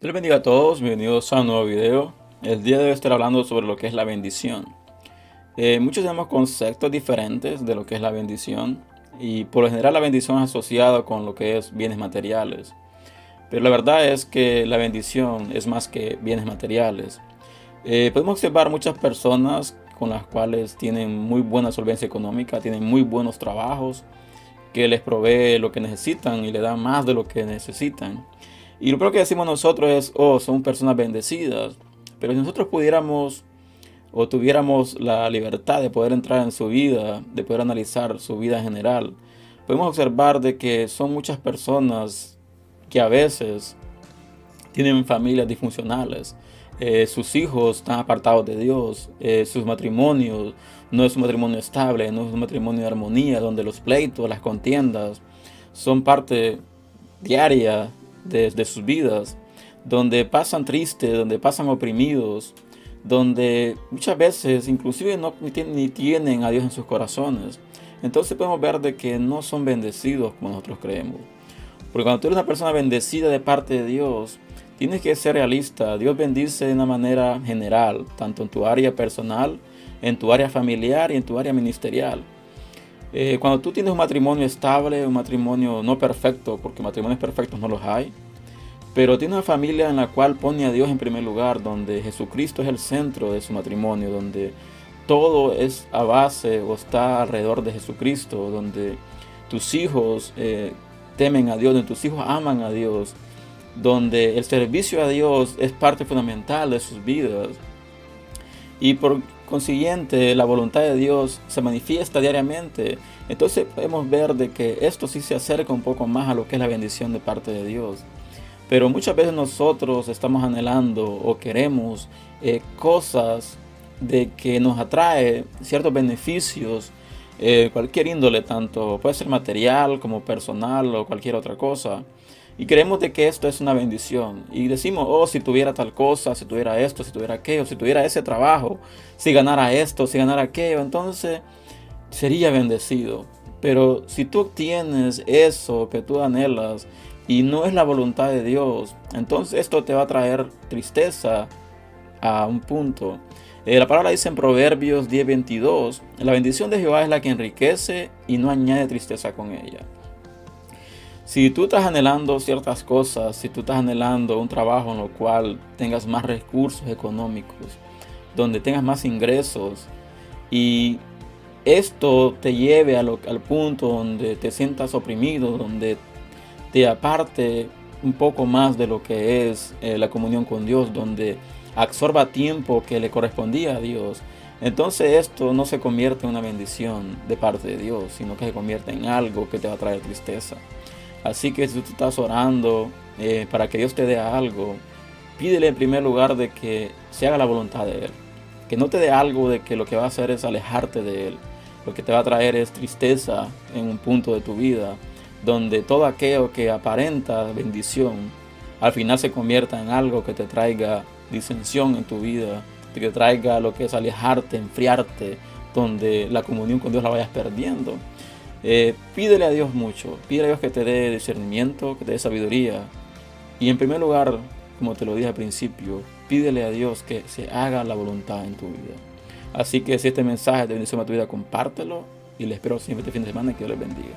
Dios les bendiga a todos, bienvenidos a un nuevo video. El día de hoy estar hablando sobre lo que es la bendición. Eh, muchos tenemos conceptos diferentes de lo que es la bendición y por lo general la bendición es asociada con lo que es bienes materiales. Pero la verdad es que la bendición es más que bienes materiales. Eh, podemos observar muchas personas con las cuales tienen muy buena solvencia económica, tienen muy buenos trabajos, que les provee lo que necesitan y le da más de lo que necesitan. Y lo primero que decimos nosotros es, oh, son personas bendecidas. Pero si nosotros pudiéramos o tuviéramos la libertad de poder entrar en su vida, de poder analizar su vida en general, podemos observar de que son muchas personas que a veces tienen familias disfuncionales. Eh, sus hijos están apartados de Dios, eh, sus matrimonios no es un matrimonio estable, no es un matrimonio de armonía, donde los pleitos, las contiendas son parte diaria de, sus vidas, donde pasan tristes, donde pasan oprimidos, donde muchas veces inclusive no ni tienen a Dios en sus corazones. Entonces podemos ver de que no son bendecidos como nosotros creemos. Porque cuando tú eres una persona bendecida de parte de Dios, tienes que ser realista. Dios bendice de una manera general, tanto en tu área personal, en tu área familiar y en tu área ministerial. Eh, cuando tú tienes un matrimonio estable, un matrimonio no perfecto, porque matrimonios perfectos no los hay, pero tienes una familia en la cual pone a Dios en primer lugar, donde Jesucristo es el centro de su matrimonio, donde todo es a base o está alrededor de Jesucristo, donde tus hijos eh, temen a Dios, donde tus hijos aman a Dios, donde el servicio a Dios es parte fundamental de sus vidas. Y por consiguiente la voluntad de Dios se manifiesta diariamente, entonces podemos ver de que esto sí se acerca un poco más a lo que es la bendición de parte de Dios. Pero muchas veces nosotros estamos anhelando o queremos eh, cosas de que nos atrae ciertos beneficios, eh, cualquier índole, tanto puede ser material como personal o cualquier otra cosa. Y creemos de que esto es una bendición. Y decimos, oh, si tuviera tal cosa, si tuviera esto, si tuviera aquello, si tuviera ese trabajo, si ganara esto, si ganara aquello, entonces sería bendecido. Pero si tú obtienes eso que tú anhelas y no es la voluntad de Dios, entonces esto te va a traer tristeza a un punto. Eh, la palabra dice en Proverbios 10:22, la bendición de Jehová es la que enriquece y no añade tristeza con ella. Si tú estás anhelando ciertas cosas, si tú estás anhelando un trabajo en lo cual tengas más recursos económicos, donde tengas más ingresos y esto te lleve al punto donde te sientas oprimido, donde te aparte un poco más de lo que es eh, la comunión con Dios, donde absorba tiempo que le correspondía a Dios, entonces esto no se convierte en una bendición de parte de Dios, sino que se convierte en algo que te va a traer tristeza. Así que si tú estás orando eh, para que Dios te dé algo, pídele en primer lugar de que se haga la voluntad de Él. Que no te dé algo de que lo que va a hacer es alejarte de Él. Lo que te va a traer es tristeza en un punto de tu vida, donde todo aquello que aparenta bendición, al final se convierta en algo que te traiga disensión en tu vida, que te traiga lo que es alejarte, enfriarte, donde la comunión con Dios la vayas perdiendo. Eh, pídele a Dios mucho, pídele a Dios que te dé discernimiento, que te dé sabiduría. Y en primer lugar, como te lo dije al principio, pídele a Dios que se haga la voluntad en tu vida. Así que si este mensaje de bendición a tu vida, compártelo y le espero siempre este fin de semana que Dios les bendiga.